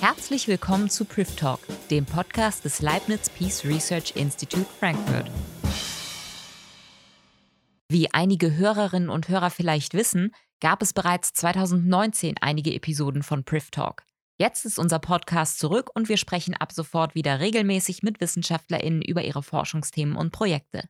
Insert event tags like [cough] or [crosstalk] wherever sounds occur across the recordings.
Herzlich willkommen zu Priv Talk, dem Podcast des Leibniz Peace Research Institute Frankfurt. Wie einige Hörerinnen und Hörer vielleicht wissen, gab es bereits 2019 einige Episoden von Priv Talk. Jetzt ist unser Podcast zurück und wir sprechen ab sofort wieder regelmäßig mit WissenschaftlerInnen über ihre Forschungsthemen und Projekte.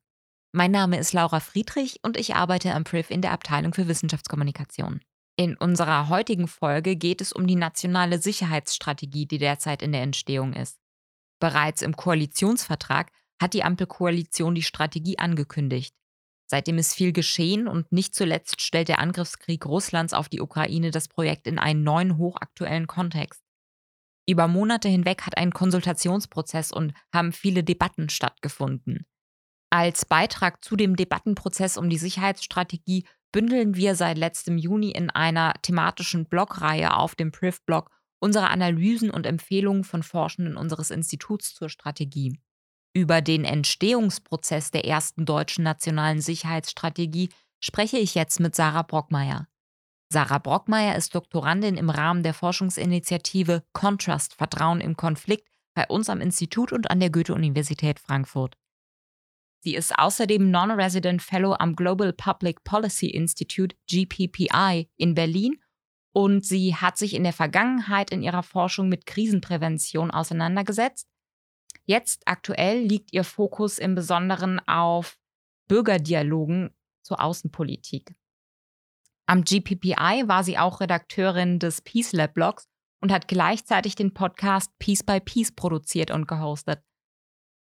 Mein Name ist Laura Friedrich und ich arbeite am Priv in der Abteilung für Wissenschaftskommunikation. In unserer heutigen Folge geht es um die nationale Sicherheitsstrategie, die derzeit in der Entstehung ist. Bereits im Koalitionsvertrag hat die Ampelkoalition die Strategie angekündigt. Seitdem ist viel geschehen und nicht zuletzt stellt der Angriffskrieg Russlands auf die Ukraine das Projekt in einen neuen hochaktuellen Kontext. Über Monate hinweg hat ein Konsultationsprozess und haben viele Debatten stattgefunden. Als Beitrag zu dem Debattenprozess um die Sicherheitsstrategie bündeln wir seit letztem Juni in einer thematischen Blogreihe auf dem Priv-Blog unsere Analysen und Empfehlungen von Forschenden unseres Instituts zur Strategie. Über den Entstehungsprozess der ersten deutschen nationalen Sicherheitsstrategie spreche ich jetzt mit Sarah Brockmeier. Sarah Brockmeier ist Doktorandin im Rahmen der Forschungsinitiative Contrast Vertrauen im Konflikt bei uns am Institut und an der Goethe-Universität Frankfurt. Sie ist außerdem Non-Resident Fellow am Global Public Policy Institute GPPI in Berlin und sie hat sich in der Vergangenheit in ihrer Forschung mit Krisenprävention auseinandergesetzt. Jetzt aktuell liegt ihr Fokus im Besonderen auf Bürgerdialogen zur Außenpolitik. Am GPPI war sie auch Redakteurin des Peace Lab Blogs und hat gleichzeitig den Podcast Peace by Peace produziert und gehostet.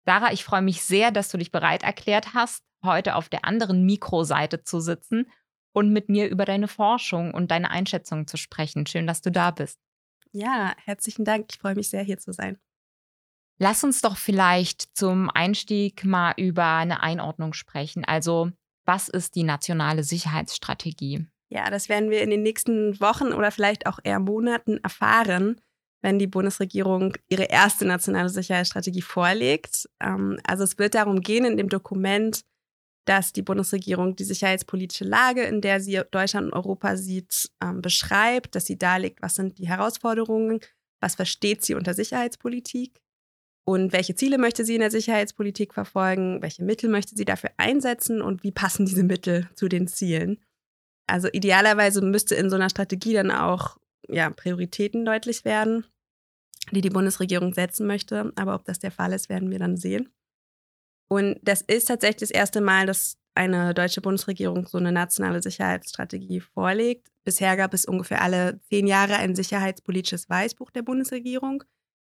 Sarah, ich freue mich sehr, dass du dich bereit erklärt hast, heute auf der anderen Mikroseite zu sitzen und mit mir über deine Forschung und deine Einschätzungen zu sprechen. Schön, dass du da bist. Ja, herzlichen Dank. Ich freue mich sehr, hier zu sein. Lass uns doch vielleicht zum Einstieg mal über eine Einordnung sprechen. Also, was ist die nationale Sicherheitsstrategie? Ja, das werden wir in den nächsten Wochen oder vielleicht auch eher Monaten erfahren wenn die Bundesregierung ihre erste nationale Sicherheitsstrategie vorlegt. Ähm, also es wird darum gehen in dem Dokument, dass die Bundesregierung die sicherheitspolitische Lage, in der sie Deutschland und Europa sieht, ähm, beschreibt, dass sie darlegt, was sind die Herausforderungen, was versteht sie unter Sicherheitspolitik und welche Ziele möchte sie in der Sicherheitspolitik verfolgen, welche Mittel möchte sie dafür einsetzen und wie passen diese Mittel zu den Zielen. Also idealerweise müsste in so einer Strategie dann auch ja, Prioritäten deutlich werden, die die Bundesregierung setzen möchte. Aber ob das der Fall ist, werden wir dann sehen. Und das ist tatsächlich das erste Mal, dass eine deutsche Bundesregierung so eine nationale Sicherheitsstrategie vorlegt. Bisher gab es ungefähr alle zehn Jahre ein sicherheitspolitisches Weißbuch der Bundesregierung,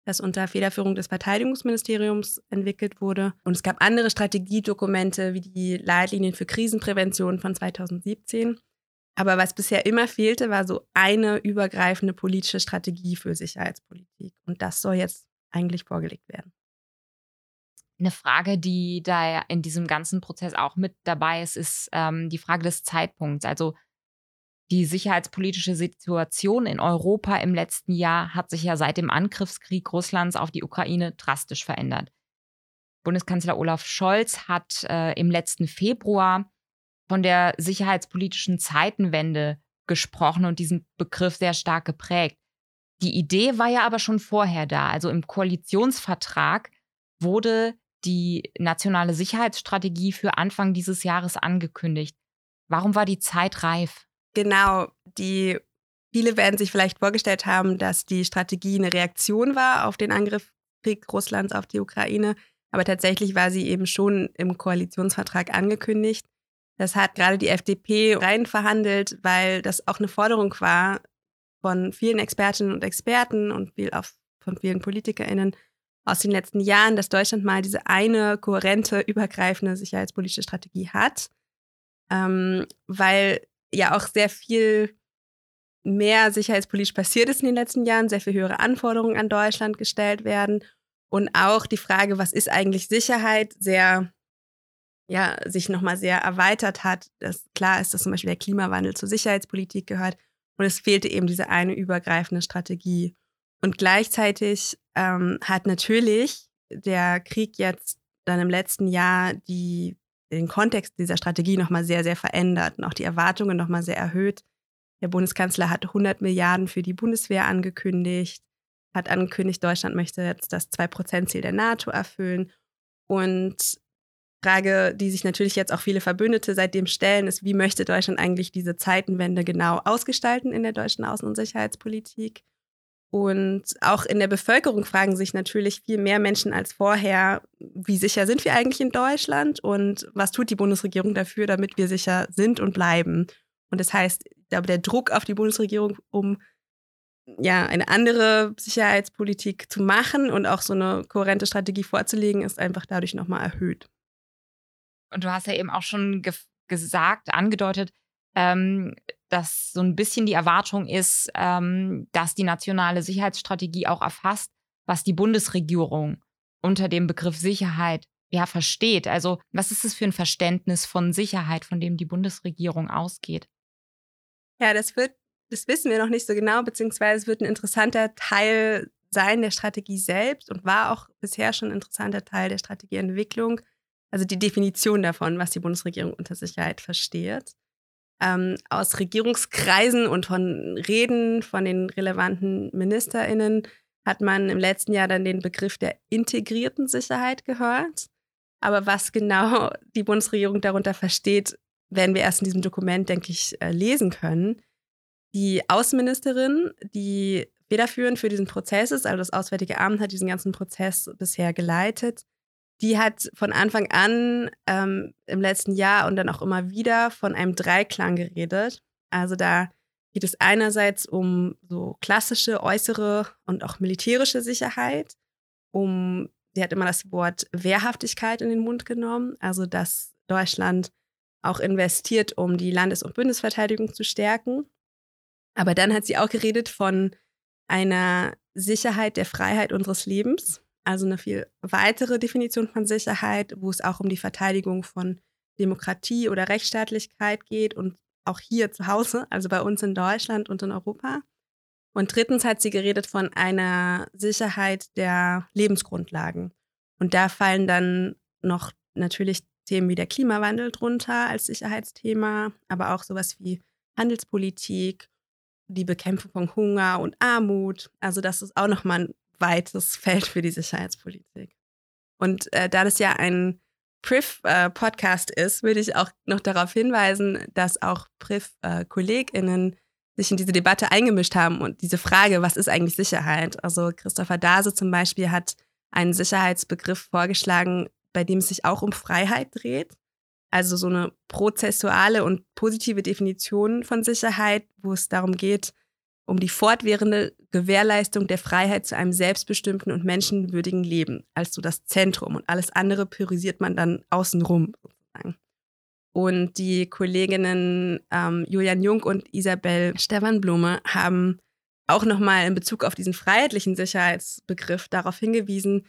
das unter Federführung des Verteidigungsministeriums entwickelt wurde. Und es gab andere Strategiedokumente wie die Leitlinien für Krisenprävention von 2017 aber was bisher immer fehlte, war so eine übergreifende politische Strategie für Sicherheitspolitik. Und das soll jetzt eigentlich vorgelegt werden. Eine Frage, die da in diesem ganzen Prozess auch mit dabei ist, ist ähm, die Frage des Zeitpunkts. Also die sicherheitspolitische Situation in Europa im letzten Jahr hat sich ja seit dem Angriffskrieg Russlands auf die Ukraine drastisch verändert. Bundeskanzler Olaf Scholz hat äh, im letzten Februar von der sicherheitspolitischen Zeitenwende gesprochen und diesen Begriff sehr stark geprägt. Die Idee war ja aber schon vorher da. Also im Koalitionsvertrag wurde die nationale Sicherheitsstrategie für Anfang dieses Jahres angekündigt. Warum war die Zeit reif? Genau, die viele werden sich vielleicht vorgestellt haben, dass die Strategie eine Reaktion war auf den Angriffskrieg Russlands auf die Ukraine, aber tatsächlich war sie eben schon im Koalitionsvertrag angekündigt. Das hat gerade die FDP rein verhandelt, weil das auch eine Forderung war von vielen Expertinnen und Experten und viel auch von vielen PolitikerInnen aus den letzten Jahren, dass Deutschland mal diese eine kohärente, übergreifende sicherheitspolitische Strategie hat. Ähm, weil ja auch sehr viel mehr sicherheitspolitisch passiert ist in den letzten Jahren, sehr viel höhere Anforderungen an Deutschland gestellt werden und auch die Frage, was ist eigentlich Sicherheit, sehr ja, sich nochmal sehr erweitert hat. Das, klar ist, dass zum Beispiel der Klimawandel zur Sicherheitspolitik gehört und es fehlte eben diese eine übergreifende Strategie. Und gleichzeitig ähm, hat natürlich der Krieg jetzt dann im letzten Jahr die, den Kontext dieser Strategie nochmal sehr, sehr verändert und auch die Erwartungen nochmal sehr erhöht. Der Bundeskanzler hat 100 Milliarden für die Bundeswehr angekündigt. hat angekündigt, Deutschland möchte jetzt das 2-Prozent-Ziel der NATO erfüllen. Und Frage, die sich natürlich jetzt auch viele Verbündete seitdem stellen, ist, wie möchte Deutschland eigentlich diese Zeitenwende genau ausgestalten in der deutschen Außen- und Sicherheitspolitik? Und auch in der Bevölkerung fragen sich natürlich viel mehr Menschen als vorher, wie sicher sind wir eigentlich in Deutschland und was tut die Bundesregierung dafür, damit wir sicher sind und bleiben. Und das heißt, der Druck auf die Bundesregierung, um ja, eine andere Sicherheitspolitik zu machen und auch so eine kohärente Strategie vorzulegen, ist einfach dadurch nochmal erhöht. Und du hast ja eben auch schon ge gesagt, angedeutet, ähm, dass so ein bisschen die Erwartung ist, ähm, dass die nationale Sicherheitsstrategie auch erfasst, was die Bundesregierung unter dem Begriff Sicherheit ja versteht. Also was ist es für ein Verständnis von Sicherheit, von dem die Bundesregierung ausgeht? Ja, das wird, das wissen wir noch nicht so genau, beziehungsweise es wird ein interessanter Teil sein der Strategie selbst und war auch bisher schon ein interessanter Teil der Strategieentwicklung. Also die Definition davon, was die Bundesregierung unter Sicherheit versteht ähm, aus Regierungskreisen und von Reden von den relevanten MinisterInnen hat man im letzten Jahr dann den Begriff der integrierten Sicherheit gehört. Aber was genau [laughs] die Bundesregierung darunter versteht, werden wir erst in diesem Dokument, denke ich, äh, lesen können. Die Außenministerin, die federführend für diesen Prozess ist, also das Auswärtige Amt hat diesen ganzen Prozess bisher geleitet, die hat von Anfang an ähm, im letzten Jahr und dann auch immer wieder von einem Dreiklang geredet. Also da geht es einerseits um so klassische äußere und auch militärische Sicherheit, um, sie hat immer das Wort Wehrhaftigkeit in den Mund genommen, also dass Deutschland auch investiert, um die Landes- und Bundesverteidigung zu stärken. Aber dann hat sie auch geredet von einer Sicherheit der Freiheit unseres Lebens also eine viel weitere Definition von Sicherheit, wo es auch um die Verteidigung von Demokratie oder Rechtsstaatlichkeit geht und auch hier zu Hause, also bei uns in Deutschland und in Europa. Und drittens hat sie geredet von einer Sicherheit der Lebensgrundlagen. Und da fallen dann noch natürlich Themen wie der Klimawandel drunter als Sicherheitsthema, aber auch sowas wie Handelspolitik, die Bekämpfung von Hunger und Armut. Also das ist auch nochmal ein weites Feld für die Sicherheitspolitik. Und äh, da das ja ein PRIF-Podcast äh, ist, würde ich auch noch darauf hinweisen, dass auch PRIF-KollegInnen sich in diese Debatte eingemischt haben und diese Frage, was ist eigentlich Sicherheit? Also Christopher Dase zum Beispiel hat einen Sicherheitsbegriff vorgeschlagen, bei dem es sich auch um Freiheit dreht. Also so eine prozessuale und positive Definition von Sicherheit, wo es darum geht, um die fortwährende Gewährleistung der Freiheit zu einem selbstbestimmten und menschenwürdigen Leben als so das Zentrum und alles andere priorisiert man dann außenrum sozusagen. Und die Kolleginnen ähm, Julian Jung und Isabel Stefan haben auch nochmal in Bezug auf diesen freiheitlichen Sicherheitsbegriff darauf hingewiesen,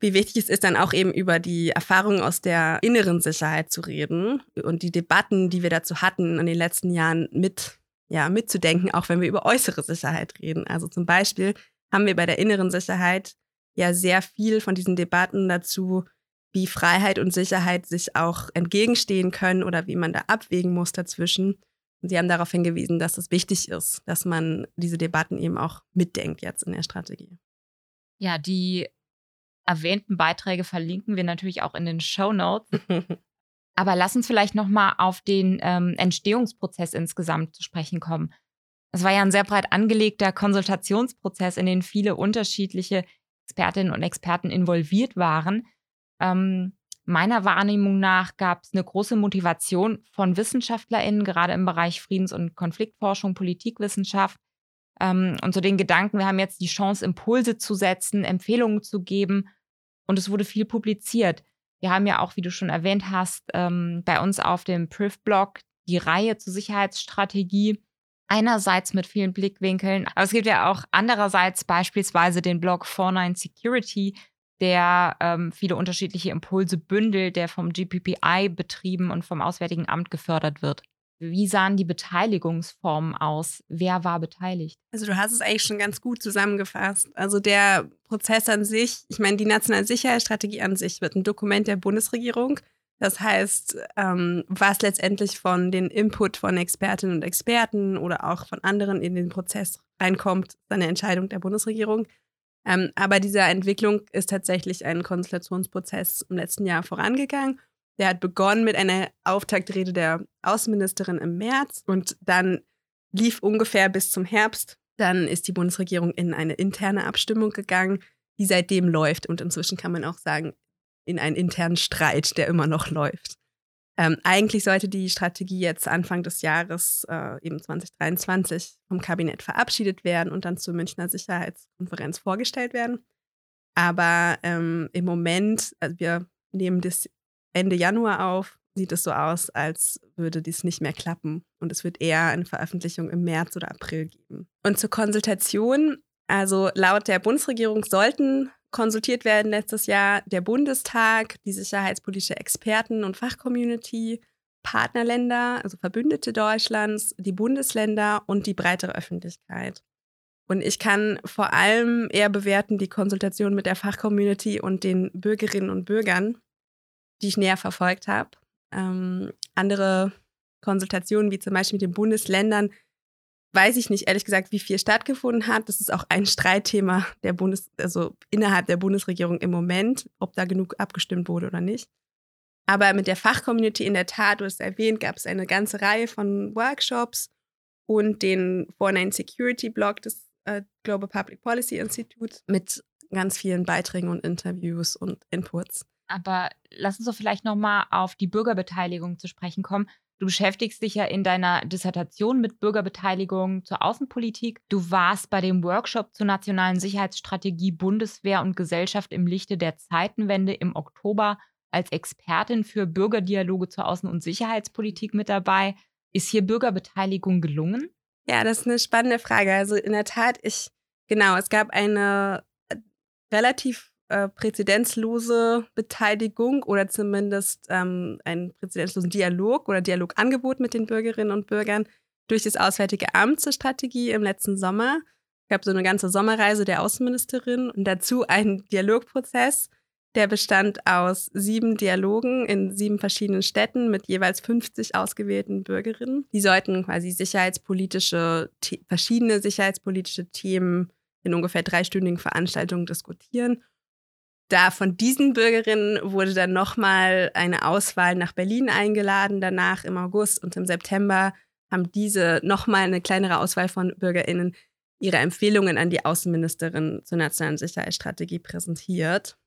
wie wichtig es ist, dann auch eben über die Erfahrungen aus der inneren Sicherheit zu reden und die Debatten, die wir dazu hatten in den letzten Jahren mit ja, mitzudenken, auch wenn wir über äußere Sicherheit reden. Also zum Beispiel haben wir bei der inneren Sicherheit ja sehr viel von diesen Debatten dazu, wie Freiheit und Sicherheit sich auch entgegenstehen können oder wie man da abwägen muss dazwischen. Und sie haben darauf hingewiesen, dass es wichtig ist, dass man diese Debatten eben auch mitdenkt jetzt in der Strategie. Ja, die erwähnten Beiträge verlinken wir natürlich auch in den Show Notes. [laughs] Aber lass uns vielleicht nochmal auf den ähm, Entstehungsprozess insgesamt zu sprechen kommen. Es war ja ein sehr breit angelegter Konsultationsprozess, in den viele unterschiedliche Expertinnen und Experten involviert waren. Ähm, meiner Wahrnehmung nach gab es eine große Motivation von WissenschaftlerInnen, gerade im Bereich Friedens- und Konfliktforschung, Politikwissenschaft. Ähm, und so den Gedanken, wir haben jetzt die Chance, Impulse zu setzen, Empfehlungen zu geben. Und es wurde viel publiziert. Wir haben ja auch, wie du schon erwähnt hast, ähm, bei uns auf dem Priv-Blog die Reihe zur Sicherheitsstrategie. Einerseits mit vielen Blickwinkeln, aber es gibt ja auch andererseits beispielsweise den Blog 49 Security, der ähm, viele unterschiedliche Impulse bündelt, der vom GPPI betrieben und vom Auswärtigen Amt gefördert wird. Wie sahen die Beteiligungsformen aus? Wer war beteiligt? Also du hast es eigentlich schon ganz gut zusammengefasst. Also der Prozess an sich, ich meine, die nationale Sicherheitsstrategie an sich wird ein Dokument der Bundesregierung. Das heißt, ähm, was letztendlich von den Input von Expertinnen und Experten oder auch von anderen in den Prozess reinkommt, ist eine Entscheidung der Bundesregierung. Ähm, aber dieser Entwicklung ist tatsächlich ein Konsultationsprozess im letzten Jahr vorangegangen. Der hat begonnen mit einer Auftaktrede der Außenministerin im März und dann lief ungefähr bis zum Herbst. Dann ist die Bundesregierung in eine interne Abstimmung gegangen, die seitdem läuft. Und inzwischen kann man auch sagen, in einen internen Streit, der immer noch läuft. Ähm, eigentlich sollte die Strategie jetzt Anfang des Jahres, äh, eben 2023, vom Kabinett verabschiedet werden und dann zur Münchner Sicherheitskonferenz vorgestellt werden. Aber ähm, im Moment, also wir nehmen das Ende Januar auf, sieht es so aus, als würde dies nicht mehr klappen. Und es wird eher eine Veröffentlichung im März oder April geben. Und zur Konsultation, also laut der Bundesregierung sollten konsultiert werden letztes Jahr der Bundestag, die sicherheitspolitische Experten- und Fachcommunity, Partnerländer, also Verbündete Deutschlands, die Bundesländer und die breitere Öffentlichkeit. Und ich kann vor allem eher bewerten die Konsultation mit der Fachcommunity und den Bürgerinnen und Bürgern, die ich näher verfolgt habe. Ähm, andere Konsultationen, wie zum Beispiel mit den Bundesländern, weiß ich nicht ehrlich gesagt, wie viel stattgefunden hat. Das ist auch ein Streitthema der Bundes, also innerhalb der Bundesregierung im Moment, ob da genug abgestimmt wurde oder nicht. Aber mit der Fachcommunity in der Tat, du hast erwähnt, gab es eine ganze Reihe von Workshops und den 49 Security Blog des äh, Global Public Policy Institute mit ganz vielen Beiträgen und Interviews und Inputs. Aber lass uns doch vielleicht nochmal auf die Bürgerbeteiligung zu sprechen kommen. Du beschäftigst dich ja in deiner Dissertation mit Bürgerbeteiligung zur Außenpolitik. Du warst bei dem Workshop zur nationalen Sicherheitsstrategie Bundeswehr und Gesellschaft im Lichte der Zeitenwende im Oktober als Expertin für Bürgerdialoge zur Außen- und Sicherheitspolitik mit dabei. Ist hier Bürgerbeteiligung gelungen? Ja, das ist eine spannende Frage. Also in der Tat, ich, genau, es gab eine äh, relativ äh, präzedenzlose Beteiligung oder zumindest ähm, einen präzedenzlosen Dialog oder Dialogangebot mit den Bürgerinnen und Bürgern durch das Auswärtige Amt zur Strategie im letzten Sommer. Es gab so eine ganze Sommerreise der Außenministerin und dazu einen Dialogprozess, der bestand aus sieben Dialogen in sieben verschiedenen Städten mit jeweils 50 ausgewählten Bürgerinnen. Die sollten quasi sicherheitspolitische, verschiedene sicherheitspolitische Themen in ungefähr dreistündigen Veranstaltungen diskutieren da von diesen Bürgerinnen wurde dann nochmal eine Auswahl nach Berlin eingeladen. Danach im August und im September haben diese nochmal eine kleinere Auswahl von BürgerInnen ihre Empfehlungen an die Außenministerin zur nationalen Sicherheitsstrategie präsentiert.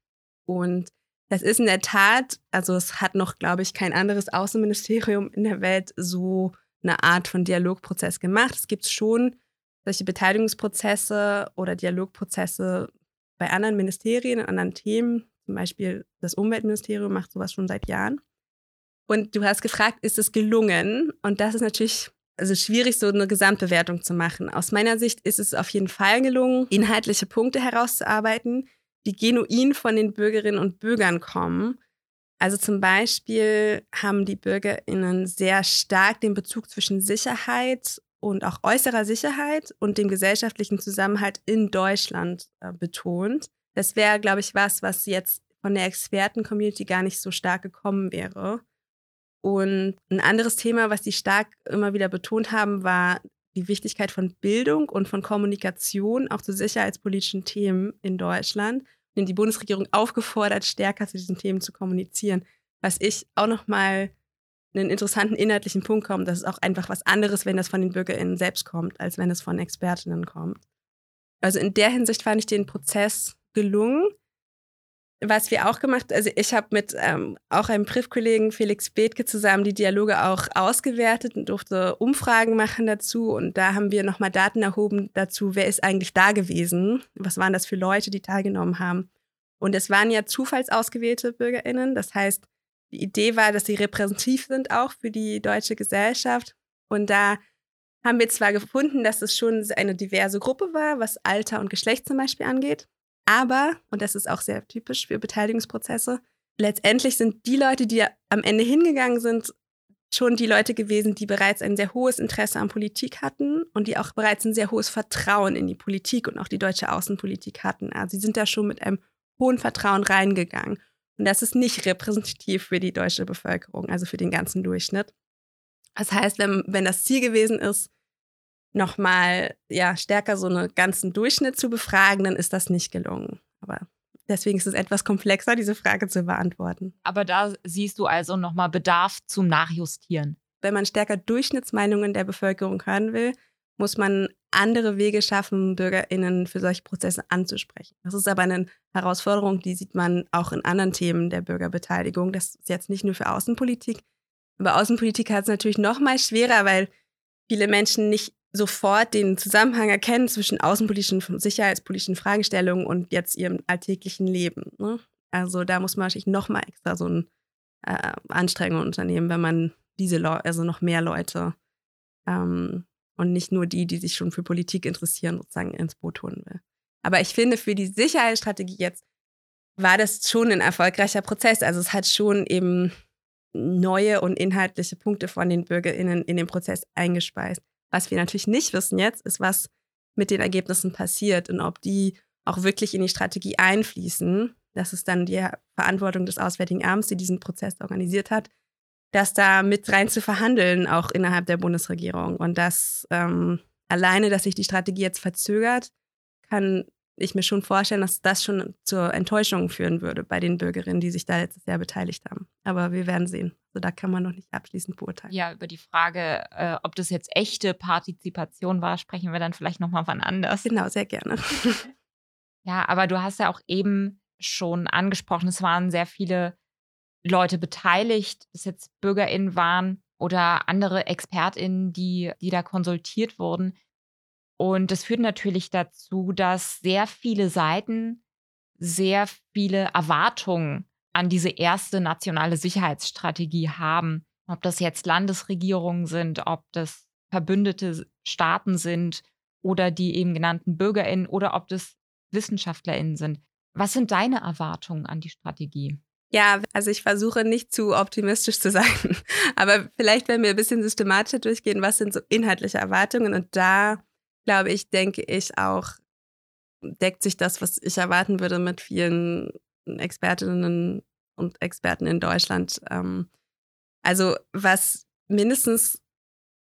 Und das ist in der Tat, also es hat noch, glaube ich, kein anderes Außenministerium in der Welt so eine Art von Dialogprozess gemacht. Es gibt schon solche Beteiligungsprozesse oder Dialogprozesse bei anderen Ministerien, anderen Themen, zum Beispiel das Umweltministerium macht sowas schon seit Jahren. Und du hast gefragt, ist es gelungen? Und das ist natürlich also schwierig, so eine Gesamtbewertung zu machen. Aus meiner Sicht ist es auf jeden Fall gelungen, inhaltliche Punkte herauszuarbeiten, die genuin von den Bürgerinnen und Bürgern kommen. Also zum Beispiel haben die BürgerInnen sehr stark den Bezug zwischen Sicherheit und auch äußerer Sicherheit und dem gesellschaftlichen Zusammenhalt in Deutschland äh, betont. Das wäre, glaube ich, was, was jetzt von der Experten-Community gar nicht so stark gekommen wäre. Und ein anderes Thema, was sie stark immer wieder betont haben, war die Wichtigkeit von Bildung und von Kommunikation auch zu sicherheitspolitischen Themen in Deutschland. Und die Bundesregierung aufgefordert, stärker zu diesen Themen zu kommunizieren, was ich auch noch mal einen interessanten inhaltlichen Punkt kommt. Das ist auch einfach was anderes, wenn das von den BürgerInnen selbst kommt, als wenn es von Expertinnen kommt. Also in der Hinsicht fand ich den Prozess gelungen. Was wir auch gemacht, also ich habe mit ähm, auch einem Priv-Kollegen Felix Bethke zusammen die Dialoge auch ausgewertet und durfte Umfragen machen dazu. Und da haben wir nochmal Daten erhoben dazu, wer ist eigentlich da gewesen? Was waren das für Leute, die teilgenommen haben? Und es waren ja zufallsausgewählte BürgerInnen. Das heißt, die Idee war, dass sie repräsentativ sind auch für die deutsche Gesellschaft. Und da haben wir zwar gefunden, dass es schon eine diverse Gruppe war, was Alter und Geschlecht zum Beispiel angeht, aber, und das ist auch sehr typisch für Beteiligungsprozesse, letztendlich sind die Leute, die am Ende hingegangen sind, schon die Leute gewesen, die bereits ein sehr hohes Interesse an Politik hatten und die auch bereits ein sehr hohes Vertrauen in die Politik und auch die deutsche Außenpolitik hatten. Also sie sind da schon mit einem hohen Vertrauen reingegangen. Und das ist nicht repräsentativ für die deutsche Bevölkerung, also für den ganzen Durchschnitt. Das heißt, wenn, wenn das Ziel gewesen ist, nochmal ja, stärker so einen ganzen Durchschnitt zu befragen, dann ist das nicht gelungen. Aber deswegen ist es etwas komplexer, diese Frage zu beantworten. Aber da siehst du also nochmal Bedarf zum Nachjustieren. Wenn man stärker Durchschnittsmeinungen der Bevölkerung hören will, muss man andere Wege schaffen, BürgerInnen für solche Prozesse anzusprechen. Das ist aber eine Herausforderung, die sieht man auch in anderen Themen der Bürgerbeteiligung. Das ist jetzt nicht nur für Außenpolitik. Aber Außenpolitik hat es natürlich noch mal schwerer, weil viele Menschen nicht sofort den Zusammenhang erkennen zwischen außenpolitischen und sicherheitspolitischen Fragestellungen und jetzt ihrem alltäglichen Leben. Ne? Also da muss man wahrscheinlich noch mal extra so eine äh, Anstrengung unternehmen, wenn man diese Leute, also noch mehr Leute ähm, und nicht nur die, die sich schon für Politik interessieren, sozusagen ins Boot holen will. Aber ich finde, für die Sicherheitsstrategie jetzt war das schon ein erfolgreicher Prozess. Also es hat schon eben neue und inhaltliche Punkte von den BürgerInnen in den Prozess eingespeist. Was wir natürlich nicht wissen jetzt, ist, was mit den Ergebnissen passiert und ob die auch wirklich in die Strategie einfließen. Das ist dann die Verantwortung des Auswärtigen Amts, die diesen Prozess organisiert hat, das da mit rein zu verhandeln, auch innerhalb der Bundesregierung. Und das ähm, alleine, dass sich die Strategie jetzt verzögert, kann ich mir schon vorstellen, dass das schon zur Enttäuschung führen würde bei den Bürgerinnen, die sich da letztes Jahr beteiligt haben. Aber wir werden sehen. Also da kann man noch nicht abschließend beurteilen. Ja, über die Frage, äh, ob das jetzt echte Partizipation war, sprechen wir dann vielleicht nochmal wann anders. Genau, sehr gerne. [laughs] ja, aber du hast ja auch eben schon angesprochen, es waren sehr viele Leute beteiligt, es jetzt BürgerInnen waren oder andere ExpertInnen, die, die da konsultiert wurden. Und das führt natürlich dazu, dass sehr viele Seiten sehr viele Erwartungen an diese erste nationale Sicherheitsstrategie haben. Ob das jetzt Landesregierungen sind, ob das verbündete Staaten sind oder die eben genannten Bürgerinnen oder ob das Wissenschaftlerinnen sind. Was sind deine Erwartungen an die Strategie? Ja, also ich versuche nicht zu optimistisch zu sein, [laughs] aber vielleicht, wenn wir ein bisschen systematischer durchgehen, was sind so inhaltliche Erwartungen und da glaube ich, denke ich auch, deckt sich das, was ich erwarten würde mit vielen Expertinnen und Experten in Deutschland. Ähm, also was mindestens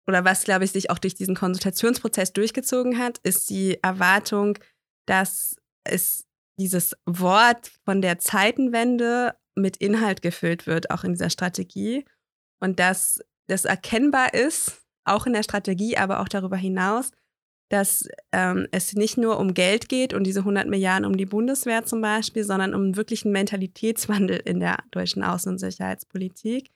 oder was, glaube ich, sich auch durch diesen Konsultationsprozess durchgezogen hat, ist die Erwartung, dass es dieses Wort von der Zeitenwende mit Inhalt gefüllt wird, auch in dieser Strategie. Und dass das erkennbar ist, auch in der Strategie, aber auch darüber hinaus, dass ähm, es nicht nur um Geld geht und diese 100 Milliarden um die Bundeswehr zum Beispiel, sondern um einen Mentalitätswandel in der deutschen Außen- und Sicherheitspolitik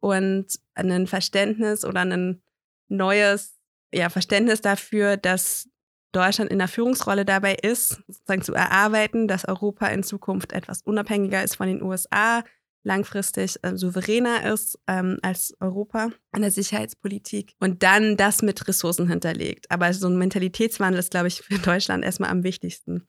und ein Verständnis oder ein neues ja, Verständnis dafür, dass Deutschland in der Führungsrolle dabei ist, sozusagen zu erarbeiten, dass Europa in Zukunft etwas unabhängiger ist von den USA, langfristig äh, souveräner ist ähm, als Europa in der Sicherheitspolitik und dann das mit Ressourcen hinterlegt. Aber so ein Mentalitätswandel ist, glaube ich, für Deutschland erstmal am wichtigsten.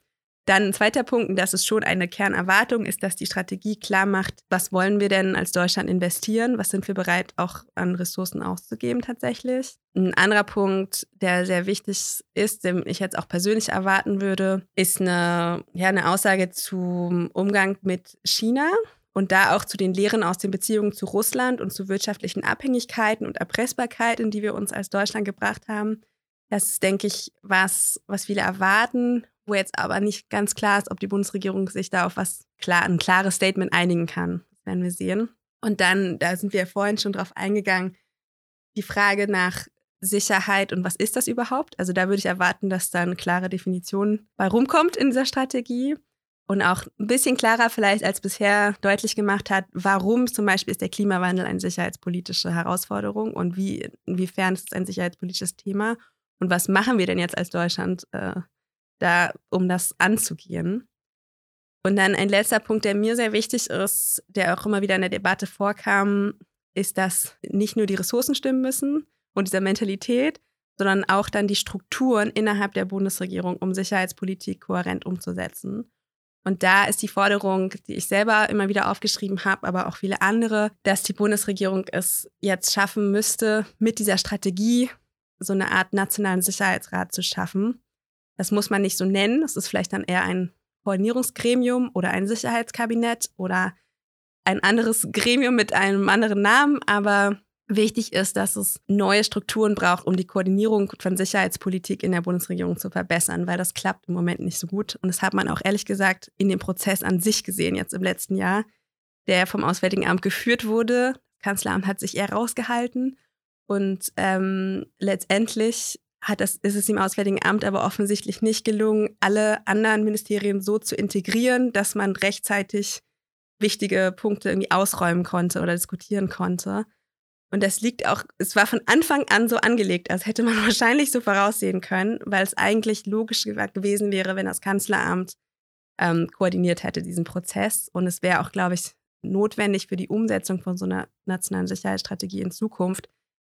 Dann ein zweiter Punkt, und das ist schon eine Kernerwartung, ist, dass die Strategie klar macht, was wollen wir denn als Deutschland investieren, was sind wir bereit auch an Ressourcen auszugeben tatsächlich. Ein anderer Punkt, der sehr wichtig ist, den ich jetzt auch persönlich erwarten würde, ist eine, ja, eine Aussage zum Umgang mit China und da auch zu den Lehren aus den Beziehungen zu Russland und zu wirtschaftlichen Abhängigkeiten und Erpressbarkeit, in die wir uns als Deutschland gebracht haben. Das ist, denke ich, was, was viele erwarten, wo jetzt aber nicht ganz klar ist, ob die Bundesregierung sich da auf was klar, ein klares Statement einigen kann. Werden wir sehen. Und dann, da sind wir ja vorhin schon drauf eingegangen, die Frage nach Sicherheit und was ist das überhaupt? Also da würde ich erwarten, dass da eine klare Definition bei rumkommt in dieser Strategie und auch ein bisschen klarer vielleicht als bisher deutlich gemacht hat, warum zum Beispiel ist der Klimawandel eine sicherheitspolitische Herausforderung und wie, inwiefern ist es ein sicherheitspolitisches Thema und was machen wir denn jetzt als Deutschland äh, da, um das anzugehen. Und dann ein letzter Punkt, der mir sehr wichtig ist, der auch immer wieder in der Debatte vorkam, ist, dass nicht nur die Ressourcen stimmen müssen und diese Mentalität, sondern auch dann die Strukturen innerhalb der Bundesregierung, um Sicherheitspolitik kohärent umzusetzen. Und da ist die Forderung, die ich selber immer wieder aufgeschrieben habe, aber auch viele andere, dass die Bundesregierung es jetzt schaffen müsste, mit dieser Strategie so eine Art nationalen Sicherheitsrat zu schaffen. Das muss man nicht so nennen. Das ist vielleicht dann eher ein Koordinierungsgremium oder ein Sicherheitskabinett oder ein anderes Gremium mit einem anderen Namen, aber wichtig ist, dass es neue Strukturen braucht, um die Koordinierung von Sicherheitspolitik in der Bundesregierung zu verbessern, weil das klappt im Moment nicht so gut. Und das hat man auch ehrlich gesagt in dem Prozess an sich gesehen, jetzt im letzten Jahr, der vom Auswärtigen Amt geführt wurde. Kanzleramt hat sich eher rausgehalten. Und ähm, letztendlich hat das, ist es dem Auswärtigen Amt aber offensichtlich nicht gelungen, alle anderen Ministerien so zu integrieren, dass man rechtzeitig wichtige Punkte irgendwie ausräumen konnte oder diskutieren konnte. Und das liegt auch, es war von Anfang an so angelegt, als hätte man [laughs] wahrscheinlich so voraussehen können, weil es eigentlich logisch gewesen wäre, wenn das Kanzleramt ähm, koordiniert hätte, diesen Prozess. Und es wäre auch, glaube ich, notwendig für die Umsetzung von so einer nationalen Sicherheitsstrategie in Zukunft,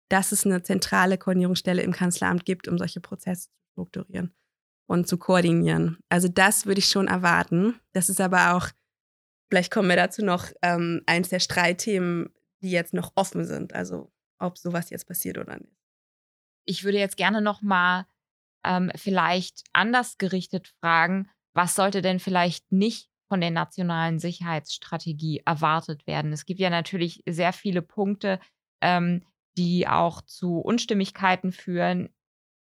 dass es eine zentrale Koordinierungsstelle im Kanzleramt gibt, um solche Prozesse zu strukturieren und zu koordinieren. Also das würde ich schon erwarten. Das ist aber auch, vielleicht kommen wir dazu noch, ähm, eins der Streitthemen, die jetzt noch offen sind. Also ob sowas jetzt passiert oder nicht. Ich würde jetzt gerne noch mal ähm, vielleicht anders gerichtet fragen, was sollte denn vielleicht nicht von der nationalen Sicherheitsstrategie erwartet werden? Es gibt ja natürlich sehr viele Punkte, ähm, die auch zu Unstimmigkeiten führen,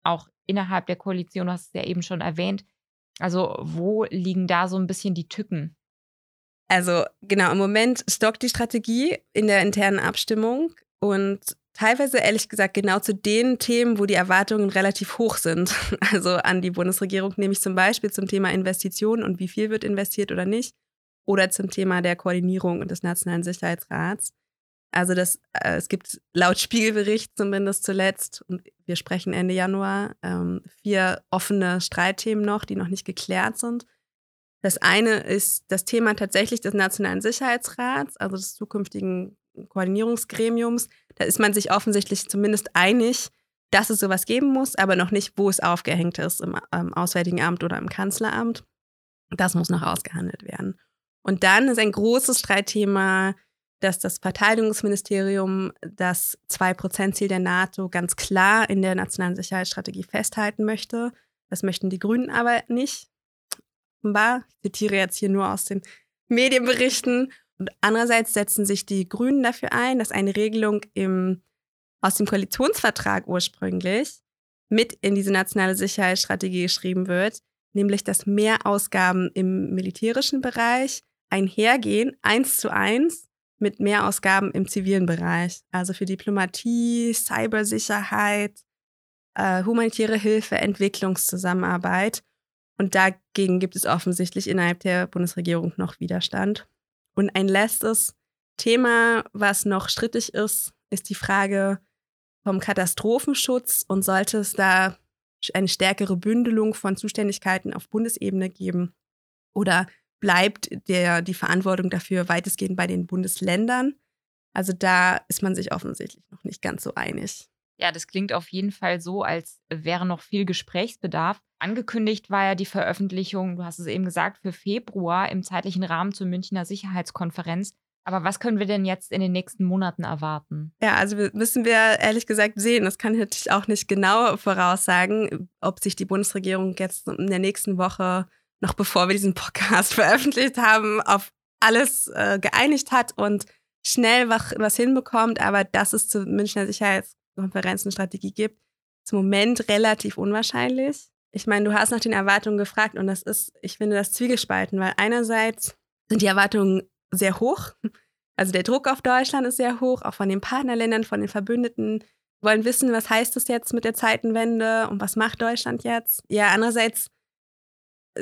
auch innerhalb der Koalition, du hast es ja eben schon erwähnt. Also wo liegen da so ein bisschen die Tücken? Also genau, im Moment stockt die Strategie in der internen Abstimmung und teilweise ehrlich gesagt genau zu den Themen, wo die Erwartungen relativ hoch sind. [laughs] Also an die Bundesregierung, nämlich zum Beispiel zum Thema Investitionen und wie viel wird investiert oder nicht. Oder zum Thema der Koordinierung und des Nationalen Sicherheitsrats. Also das, äh, es gibt laut [laughs] Spiegelbericht zumindest zuletzt, und wir sprechen Ende Januar, ähm, vier offene Streitthemen noch, die noch nicht geklärt sind. Das eine ist das Thema tatsächlich des Nationalen Sicherheitsrats, also des zukünftigen Koordinierungsgremiums. Da ist man sich offensichtlich zumindest einig, dass es sowas geben muss, aber noch nicht, wo es aufgehängt ist, im, im Auswärtigen Amt oder im Kanzleramt. Das muss noch ausgehandelt werden. Und dann ist ein großes Streitthema dass das Verteidigungsministerium das 2%-Ziel der NATO ganz klar in der nationalen Sicherheitsstrategie festhalten möchte. Das möchten die Grünen aber nicht. Offenbar, ich zitiere jetzt hier nur aus den Medienberichten. Und andererseits setzen sich die Grünen dafür ein, dass eine Regelung im, aus dem Koalitionsvertrag ursprünglich mit in diese nationale Sicherheitsstrategie geschrieben wird, nämlich dass mehr Ausgaben im militärischen Bereich einhergehen, eins zu eins, mit Mehrausgaben im zivilen Bereich, also für Diplomatie, Cybersicherheit, äh, humanitäre Hilfe, Entwicklungszusammenarbeit. Und dagegen gibt es offensichtlich innerhalb der Bundesregierung noch Widerstand. Und ein letztes Thema, was noch strittig ist, ist die Frage vom Katastrophenschutz und sollte es da eine stärkere Bündelung von Zuständigkeiten auf Bundesebene geben oder bleibt der, die Verantwortung dafür weitestgehend bei den Bundesländern. Also da ist man sich offensichtlich noch nicht ganz so einig. Ja, das klingt auf jeden Fall so, als wäre noch viel Gesprächsbedarf. Angekündigt war ja die Veröffentlichung, du hast es eben gesagt, für Februar im zeitlichen Rahmen zur Münchner Sicherheitskonferenz. Aber was können wir denn jetzt in den nächsten Monaten erwarten? Ja, also müssen wir ehrlich gesagt sehen. Das kann ich natürlich auch nicht genau voraussagen, ob sich die Bundesregierung jetzt in der nächsten Woche noch bevor wir diesen Podcast [laughs] veröffentlicht haben, auf alles äh, geeinigt hat und schnell was, was hinbekommt, aber dass es zur Münchner Sicherheitskonferenz eine Strategie gibt, ist im Moment relativ unwahrscheinlich. Ich meine, du hast nach den Erwartungen gefragt und das ist, ich finde das zwiegespalten, weil einerseits sind die Erwartungen sehr hoch. Also der Druck auf Deutschland ist sehr hoch, auch von den Partnerländern, von den Verbündeten wollen wissen, was heißt das jetzt mit der Zeitenwende und was macht Deutschland jetzt? Ja, andererseits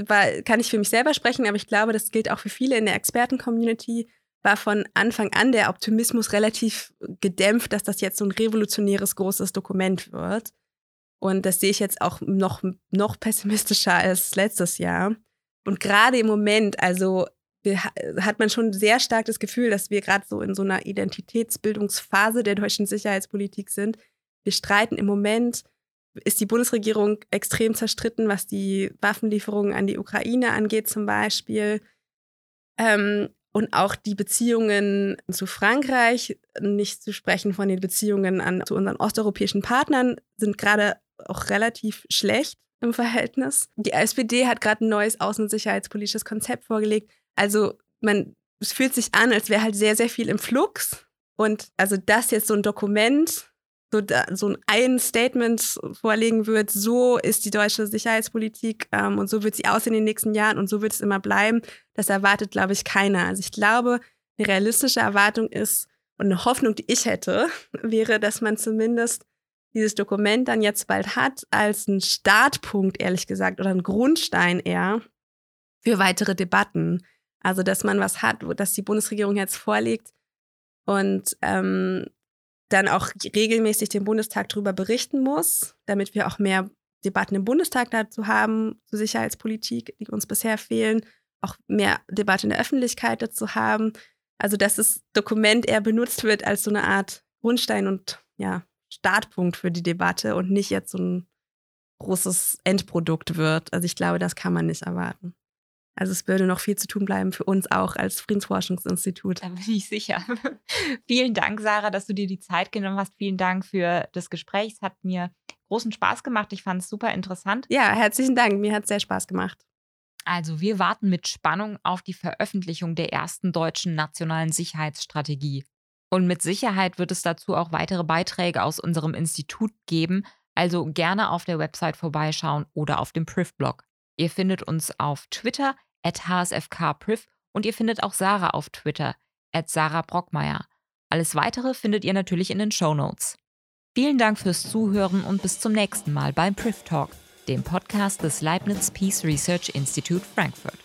war, kann ich für mich selber sprechen, aber ich glaube, das gilt auch für viele in der Experten-Community, war von Anfang an der Optimismus relativ gedämpft, dass das jetzt so ein revolutionäres großes Dokument wird. Und das sehe ich jetzt auch noch, noch pessimistischer als letztes Jahr. Und gerade im Moment, also hat man schon sehr stark das Gefühl, dass wir gerade so in so einer Identitätsbildungsphase der deutschen Sicherheitspolitik sind. Wir streiten im Moment ist die Bundesregierung extrem zerstritten, was die Waffenlieferungen an die Ukraine angeht zum Beispiel. Ähm, und auch die Beziehungen zu Frankreich, nicht zu sprechen von den Beziehungen an, zu unseren osteuropäischen Partnern, sind gerade auch relativ schlecht im Verhältnis. Die SPD hat gerade ein neues außen- und sicherheitspolitisches Konzept vorgelegt. Also man es fühlt sich an, als wäre halt sehr, sehr viel im Flux. Und also das jetzt so ein Dokument, so, so ein Statement vorlegen wird, so ist die deutsche Sicherheitspolitik ähm, und so wird sie aussehen in den nächsten Jahren und so wird es immer bleiben, das erwartet, glaube ich, keiner. Also ich glaube, eine realistische Erwartung ist und eine Hoffnung, die ich hätte, [laughs] wäre, dass man zumindest dieses Dokument dann jetzt bald hat, als einen Startpunkt, ehrlich gesagt, oder einen Grundstein eher für weitere Debatten. Also, dass man was hat, dass die Bundesregierung jetzt vorlegt und ähm, dann auch regelmäßig den Bundestag darüber berichten muss, damit wir auch mehr Debatten im Bundestag dazu haben, zur Sicherheitspolitik, die uns bisher fehlen, auch mehr Debatte in der Öffentlichkeit dazu haben. Also, dass das Dokument eher benutzt wird als so eine Art Grundstein und ja, Startpunkt für die Debatte und nicht jetzt so ein großes Endprodukt wird. Also ich glaube, das kann man nicht erwarten. Also es würde noch viel zu tun bleiben für uns auch als Friedensforschungsinstitut. Da bin ich sicher. [laughs] Vielen Dank, Sarah, dass du dir die Zeit genommen hast. Vielen Dank für das Gespräch. Es hat mir großen Spaß gemacht. Ich fand es super interessant. Ja, herzlichen Dank. Mir hat es sehr Spaß gemacht. Also wir warten mit Spannung auf die Veröffentlichung der ersten deutschen nationalen Sicherheitsstrategie. Und mit Sicherheit wird es dazu auch weitere Beiträge aus unserem Institut geben, also gerne auf der Website vorbeischauen oder auf dem Priv-Blog. Ihr findet uns auf Twitter at hsfkpriv und ihr findet auch Sarah auf Twitter at Sarah Brockmeier. Alles weitere findet ihr natürlich in den Show Notes. Vielen Dank fürs Zuhören und bis zum nächsten Mal beim Priv Talk, dem Podcast des Leibniz Peace Research Institute Frankfurt.